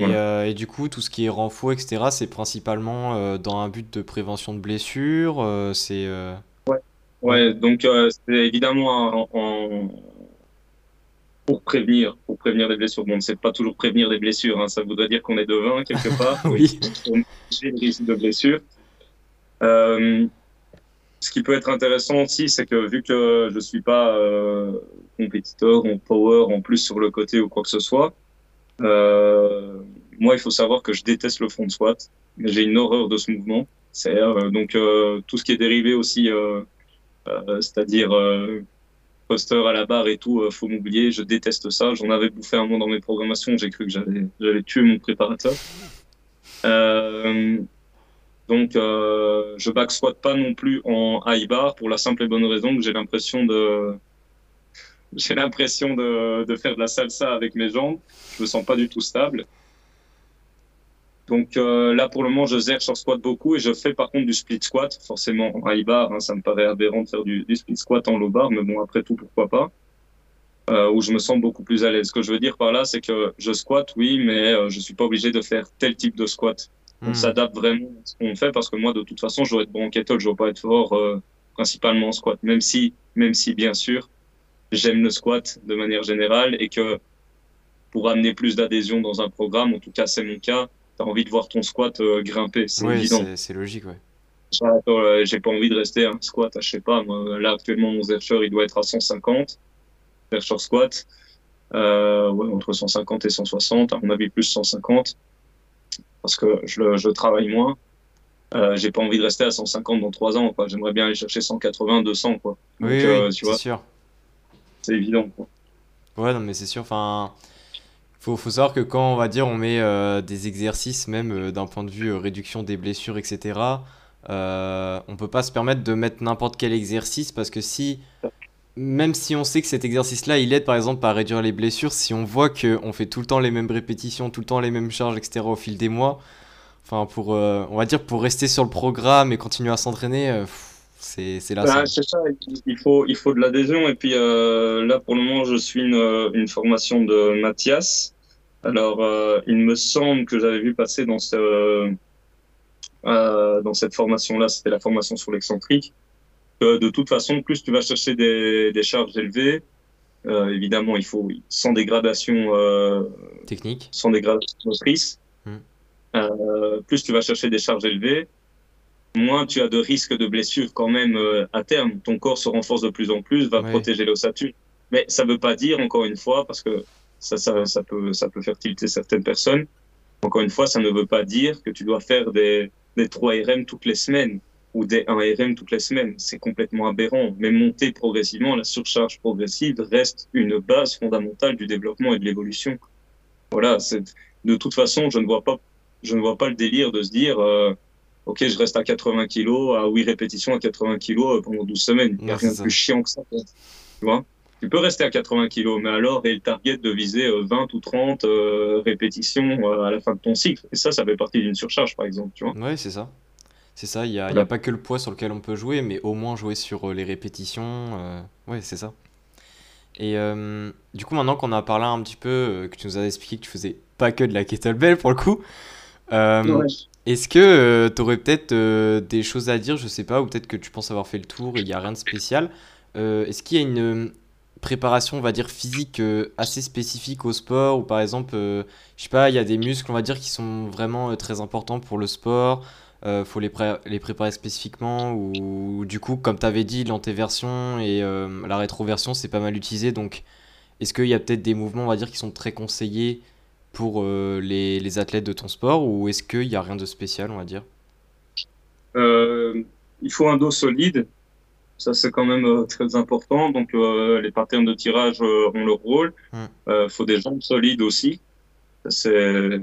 Et, euh, et, du coup, tout ce qui est renfort, etc., c'est principalement euh, dans un but de prévention de blessures. Euh, c'est. Ouais. ouais. donc c'est évidemment en, pour prévenir, pour prévenir des blessures. Bon, c'est pas toujours prévenir des blessures. Hein. Ça voudrait dire qu'on est devin quelque part. oui. le risque de blessure. ce qui peut être intéressant aussi, c'est que vu que je suis pas compétiteur en power en plus sur le côté ou quoi que ce soit. Euh, moi, il faut savoir que je déteste le front squat. J'ai une horreur de ce mouvement. Euh, donc euh, tout ce qui est dérivé aussi, c'est-à-dire poster à la barre et tout, faut m'oublier. Je déteste ça. J'en avais bouffé un mot dans mes programmations. J'ai cru que j'allais, tuer mon préparateur. donc, je back squat pas non plus en high bar pour la simple et bonne raison que j'ai l'impression de j'ai l'impression de, de, faire de la salsa avec mes jambes. Je me sens pas du tout stable. Donc euh, là, pour le moment, je zère sur squat beaucoup et je fais par contre du split squat, forcément en high bar. Hein, ça me paraît aberrant de faire du, du, split squat en low bar, mais bon, après tout, pourquoi pas. Euh, où je me sens beaucoup plus à l'aise. Ce que je veux dire par là, c'est que je squat, oui, mais euh, je suis pas obligé de faire tel type de squat. On hmm. s'adapte vraiment à ce qu'on fait parce que moi, de toute façon, je dois être bon en kettle, je dois pas être fort euh, principalement en squat. Même si, même si, bien sûr, j'aime le squat de manière générale et que pour amener plus d'adhésion dans un programme, en tout cas c'est mon cas, tu as envie de voir ton squat euh, grimper, c'est oui, évident. C'est logique, ouais. Euh, j'ai pas envie de rester un squat à, je sais pas, moi, là actuellement mon Zercher il doit être à 150, Zercher squat, euh, ouais, entre 150 et 160, à mon avis plus 150, parce que je, je travaille moins. Euh, j'ai pas envie de rester à 150 dans 3 ans, quoi. J'aimerais bien aller chercher 180, 200, quoi. Donc, oui, tu vois. sûr c'est évident. Quoi. Ouais, non, mais c'est sûr. Enfin, faut, savoir que quand on va dire on met euh, des exercices, même euh, d'un point de vue euh, réduction des blessures, etc., on peut pas se permettre de mettre n'importe quel exercice parce que si, même si on sait que cet exercice-là, il aide par exemple à réduire les blessures, si on voit qu'on fait tout le temps les mêmes répétitions, tout le temps les mêmes charges, etc., au fil des mois, enfin, pour, on va dire, pour rester sur le programme et continuer à s'entraîner, c'est là. Bah, c'est ça, il faut, il faut de l'adhésion. Et puis euh, là, pour le moment, je suis une, une formation de Mathias. Alors, euh, il me semble que j'avais vu passer dans, ce, euh, dans cette formation-là, c'était la formation sur l'excentrique, que de toute façon, plus tu vas chercher des, des charges élevées, euh, évidemment, il faut sans dégradation euh, technique, sans dégradation motrice. Hmm. Euh, plus tu vas chercher des charges élevées, moins tu as de risques de blessures quand même euh, à terme. Ton corps se renforce de plus en plus, va protéger l'ossature. Mais ça ne veut pas dire, encore une fois, parce que ça, ça, ça, peut, ça peut faire tilter certaines personnes, encore une fois, ça ne veut pas dire que tu dois faire des, des 3 RM toutes les semaines ou des 1 RM toutes les semaines. C'est complètement aberrant. Mais monter progressivement, la surcharge progressive reste une base fondamentale du développement et de l'évolution. Voilà, de toute façon, je ne vois pas, je ne vois pas le délire de se dire... Euh, ok, je reste à 80 kilos, à 8 répétitions à 80 kilos euh, pendant 12 semaines. Il n'y a rien de plus chiant que ça. Tu vois? Tu peux rester à 80 kilos, mais alors, et le target de viser 20 euh, ou 30 euh, répétitions à la fin de ton cycle? Et ça, ça fait partie d'une surcharge, par exemple. Tu vois ouais, c'est ça. C'est ça, il n'y a, a, pas que le poids sur lequel on peut jouer, mais au moins jouer sur les répétitions. Euh... Ouais, c'est ça. Et du coup, maintenant qu'on a parlé un petit peu, que tu nous as expliqué que tu faisais pas que de la kettlebell pour le coup, ouais. Est-ce que euh, tu aurais peut-être euh, des choses à dire, je sais pas, ou peut-être que tu penses avoir fait le tour et il n'y a rien de spécial. Euh, est-ce qu'il y a une préparation, on va dire, physique assez spécifique au sport, ou par exemple, je sais pas, il y a des muscles, on va dire, qui sont vraiment très importants pour le sport, faut les, les préparer spécifiquement, ou du coup, comme tu avais dit, l'antéversion et la rétroversion, c'est pas mal utilisé, donc est-ce qu'il y a peut-être des mouvements, on va dire, qui sont très conseillés pour euh, les, les, athlètes de ton sport ou est-ce qu'il n'y a rien de spécial, on va dire? Euh, Il faut un dos solide. Ça, c'est quand même euh, très important. Donc, les patterns de tirage ont leur rôle. Il hum. faut des jambes solides aussi. C'est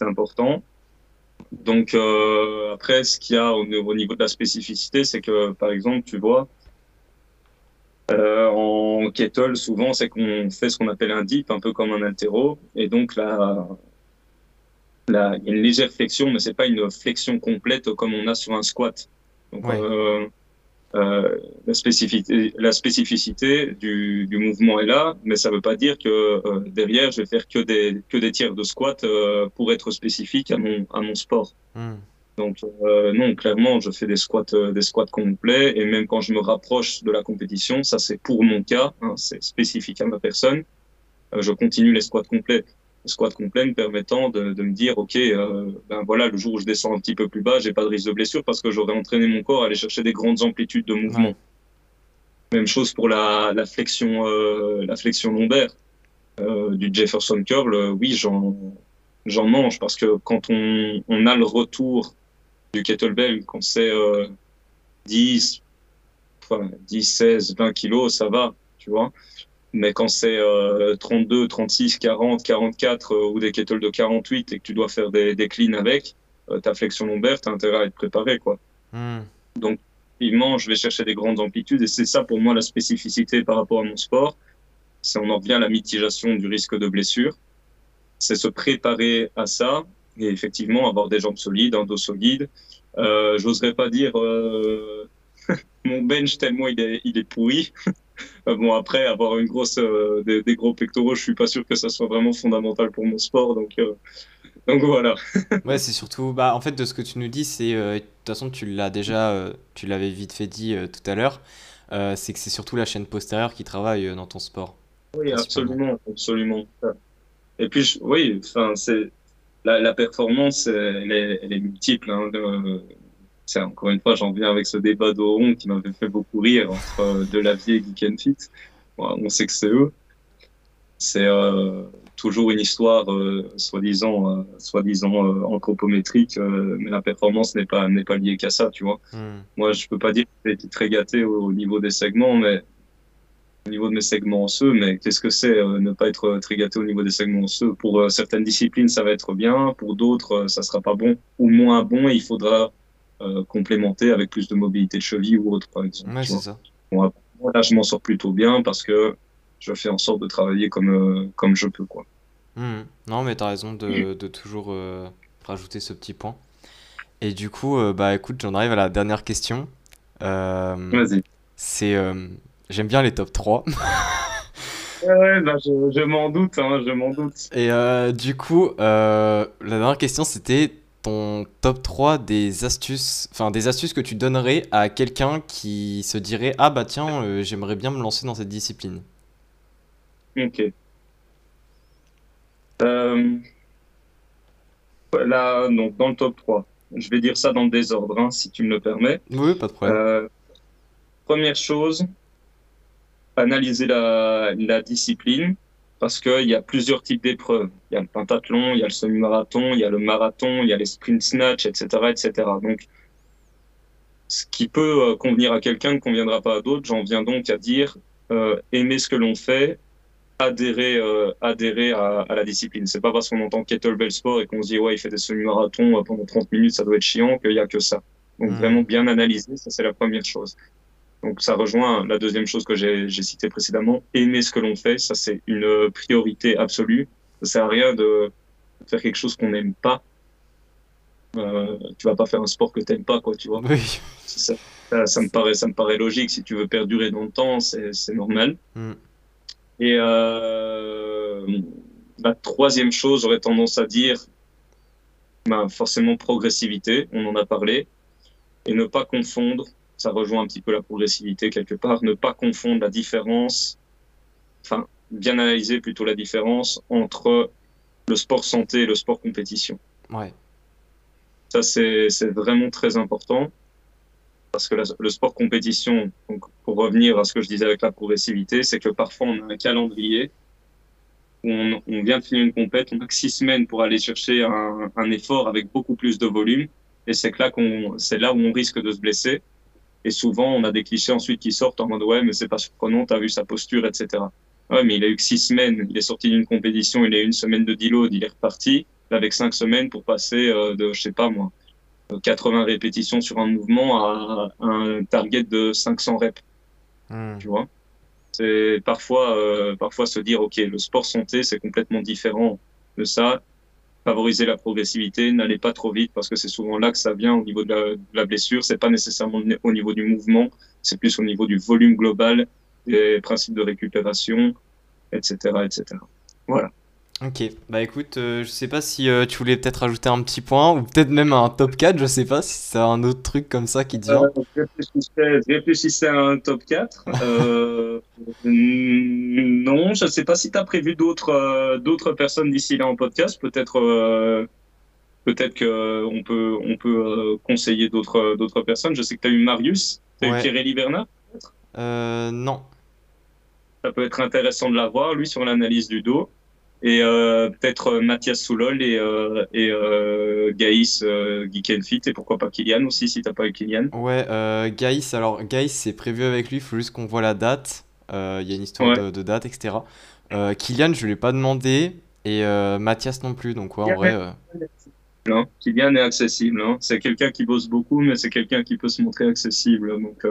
important. Donc, après, ce qu'il y a au, au niveau de la spécificité, c'est que, par exemple, tu vois, euh, en kettle, souvent, c'est qu'on fait ce qu'on appelle un dip, un peu comme un altéro. Et donc, là, là, il y a une légère flexion, mais c'est pas une flexion complète comme on a sur un squat. Donc, euh, euh, la spécificité, la spécificité du, du, mouvement est là, mais ça ne veut pas dire que derrière, je vais faire que des, que des tiers de squat pour être spécifique à mon, à mon sport. Hmm. Donc euh, non, clairement, je fais des squats, des squats complets, et même quand je me rapproche de la compétition, ça c'est pour mon cas, hein, c'est spécifique à ma personne, je continue les squats complets. Squat complet me permettant de, de me dire ok euh, ben voilà le jour où je descends un petit peu plus bas j'ai pas de risque de blessure parce que j'aurais entraîné mon corps à aller chercher des grandes amplitudes de mouvement. Même chose pour la, la flexion euh, la flexion lombaire euh, du Jefferson curl euh, oui j'en j'en mange parce que quand on, on a le retour du kettlebell quand c'est 10 10 16 20 kilos ça va tu vois mais quand c'est euh, 32, 36, 40, 44 ou des kettles de 48 et que tu dois faire des, des cleans avec, euh, ta flexion lombaire, tu as intérêt à être préparé. Quoi. Hmm. Donc, effectivement, je vais chercher des grandes amplitudes et c'est ça pour moi la spécificité par rapport à mon sport. C'est on en revient à la mitigation du risque de blessure. C'est se préparer à ça et effectivement avoir des jambes solides, un dos solide. Euh, J'oserais pas dire euh, mon bench tellement il est, il est pourri. Euh, bon, après, avoir une grosse, euh, des, gros pectoraux, je suis pas sûr que ça soit vraiment fondamental pour mon sport. Donc, donc voilà. ouais, c'est surtout, bah, en fait, de ce que tu nous dis, c'est, de toute façon, tu l'as déjà, tu l'avais vite fait dit tout à l'heure, c'est que c'est surtout la chaîne postérieure qui travaille dans ton sport. Oui, absolument, absolument. Et puis, oui, enfin, c'est la, la, performance, elle est, elle est multiple. Hein, encore une fois, j'en viens avec ce débat d'Oron qui m'avait fait beaucoup rire entre euh, Delavier et Geek and Fit. on sait que c'est eux. C'est euh, toujours une histoire euh, soi-disant, soi-disant anthropométrique, mais la performance n'est pas n'est pas liée qu'à ça, tu vois. Hmm. Moi, je peux pas dire que j'ai été très gâté au, niveau des segments, mais au niveau de mes segments osseux, mais qu'est-ce que c'est ne pas être très gâté au niveau des segments osseux? Pour certaines disciplines, ça va être bien, pour d'autres, ça sera pas bon ou moins bon. Et il faudra euh, complémenter avec plus de mobilité de cheville ou autre, par exemple. Ouais, ça. Bon, là, je m'en sors plutôt bien parce que je fais en sorte de travailler comme, euh, comme je peux. Quoi. Mmh. Non, mais tu as raison de, de toujours euh, rajouter ce petit point. Et du coup, bah écoute, j'en arrive à la dernière question. Vas-y. C'est. J'aime bien les top 3. ouais, bah, je, je m'en doute, hein, je m'en doute. Et du coup, la dernière question, c'était ton top 3 des astuces, enfin des astuces que tu donnerais à quelqu'un qui se dirait ah bah tiens euh, j'aimerais bien me lancer dans cette discipline. Ok. Euh, là donc dans le top 3, je vais dire ça dans le désordre hein, si tu me le permets. Oui pas de problème. Euh, première chose, analyser la, la discipline parce qu'il y a plusieurs types d'épreuves. Il y a le pentathlon, il y a le semi-marathon, il y a le marathon, il y a les sprint snatch, etc., etc. Donc, ce qui peut euh, convenir à quelqu'un ne conviendra pas à d'autres. J'en viens donc à dire euh, aimer ce que l'on fait, adhérer, euh, adhérer à, à, la discipline. C'est pas parce qu'on entend kettlebell sport et qu'on se dit ouais il fait des semi-marathons pendant 30 minutes, ça doit être chiant qu'il y a que ça. Donc mmh. vraiment bien analyser, ça c'est la première chose. Donc ça rejoint la deuxième chose que j'ai citée précédemment, aimer ce que l'on fait, ça c'est une priorité absolue. Ça sert à rien de faire quelque chose qu'on n'aime pas. Euh, tu vas pas faire un sport que t'aimes pas, quoi, tu vois. Oui. Ça, ça, me paraît, ça me paraît logique. Si tu veux perdurer dans le temps, c'est normal. Mm. Et euh, la troisième chose, j'aurais tendance à dire, bah, forcément progressivité. On en a parlé et ne pas confondre ça rejoint un petit peu la progressivité quelque part, ne pas confondre la différence, enfin, bien analyser plutôt la différence entre le sport santé et le sport compétition. Ouais. Ça, c'est vraiment très important parce que le sport compétition, donc pour revenir à ce que je disais avec la progressivité, c'est que parfois on a un calendrier où on, on, vient de finir une compète, on a que six semaines pour aller chercher un, un effort avec beaucoup plus de volume, et c'est là qu'on, c'est là où on risque de se blesser. Et souvent, on a des clichés ensuite qui sortent en mode ouais, mais c'est pas surprenant, t'as vu sa posture, etc. Ouais, mais il a eu que six semaines. Il est sorti d'une compétition, il a eu une semaine de deload, il est reparti avec cinq semaines pour passer euh, de, je sais pas moi, 80 répétitions sur un mouvement à un target de 500 reps. Hmm. Tu vois? C'est parfois, euh, parfois se dire ok, le sport santé c'est complètement différent de ça. Favoriser la progressivité, n'allez pas trop vite parce que c'est souvent là que ça vient au niveau de la, de la blessure. C'est pas nécessairement au niveau du mouvement, c'est plus au niveau du volume global, des principes de récupération, etc., etc. Voilà. Ok, bah écoute, euh, je sais pas si euh, tu voulais peut-être rajouter un petit point ou peut-être même un top 4, je sais pas si c'est un autre truc comme ça qui te vient. Euh, je, réfléchissais, à un top 4. Euh, non, je sais pas si tu as prévu d'autres d'autres personnes d'ici là en podcast. Peut-être peut-être qu'on peut, on peut conseiller d'autres d'autres personnes. Je sais que tu as eu Marius, tu as eu Thierry Bernard peut-être? Non. Ça peut être intéressant de l'avoir, lui, sur l'analyse du dos et euh, peut-être euh, Mathias Soulol et, euh, et euh, Gaïs euh, Geekenfit et pourquoi pas Kylian aussi si t'as pas eu Kylian. Ouais, euh, Gaïs, alors Gaïs c'est prévu avec lui, il faut juste qu'on voit la date, il y a une histoire de, de, date, etc. Kylian je lui ai pas demandé et Mathias non plus, donc ouais en vrai... Hein. Kylian est accessible, hein. c'est quelqu'un qui bosse beaucoup mais c'est quelqu'un qui peut se montrer accessible, donc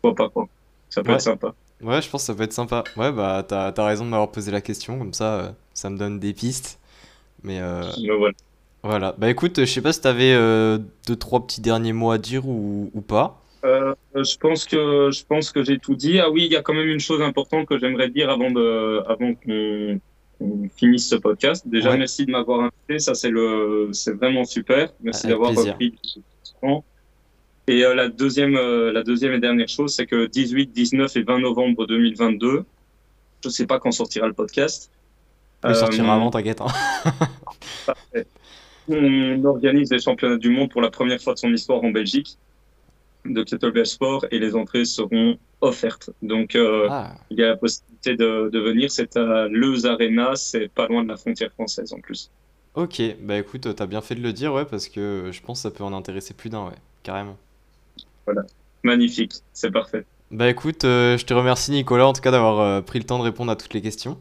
pourquoi pas quoi, ça peut être sympa. Ouais, je pense que ça peut être sympa. Ouais, bah, t'as, as raison de m'avoir posé la question, comme ça, euh, ça me donne des pistes. Mais euh, voilà. Bah écoute, je sais pas si t'avais euh, deux, trois petits derniers mots à dire ou, ou pas. Je pense que je pense que j'ai tout dit. Ah oui, il y a quand même une chose importante que j'aimerais dire avant de avant qu'on finisse ce podcast. Déjà, merci de m'avoir invité. Ça, c'est le c'est vraiment super. Merci d'avoir pris du temps. Et euh, la, deuxième, euh, la deuxième et dernière chose, c'est que 18, 19 et 20 novembre 2022, je ne sais pas quand sortira le podcast. Il sortira avant, t'inquiète. Hein. on organise les championnats du monde pour la première fois de son histoire en Belgique de kettlebell sport et les entrées seront offertes. Donc euh, ah. il y a la possibilité de, de venir. C'est à Leuz Arena, c'est pas loin de la frontière française en plus. Ok, bah écoute, t'as bien fait de le dire, ouais, parce que je pense que ça peut en intéresser plus d'un, ouais, carrément. Voilà. Magnifique, c'est parfait. Bah écoute, euh, je te remercie Nicolas en tout cas d'avoir euh, pris le temps de répondre à toutes les questions.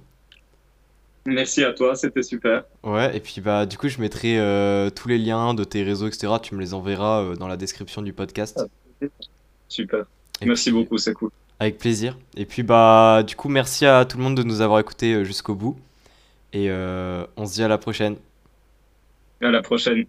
Merci à toi, c'était super. Ouais, et puis bah du coup je mettrai euh, tous les liens de tes réseaux, etc. Tu me les enverras dans la description du podcast. Super. merci beaucoup, c'est cool. Avec plaisir. Et puis bah du coup merci à tout le monde de nous avoir écoutés jusqu'au bout. Et on se dit à la prochaine. À la prochaine.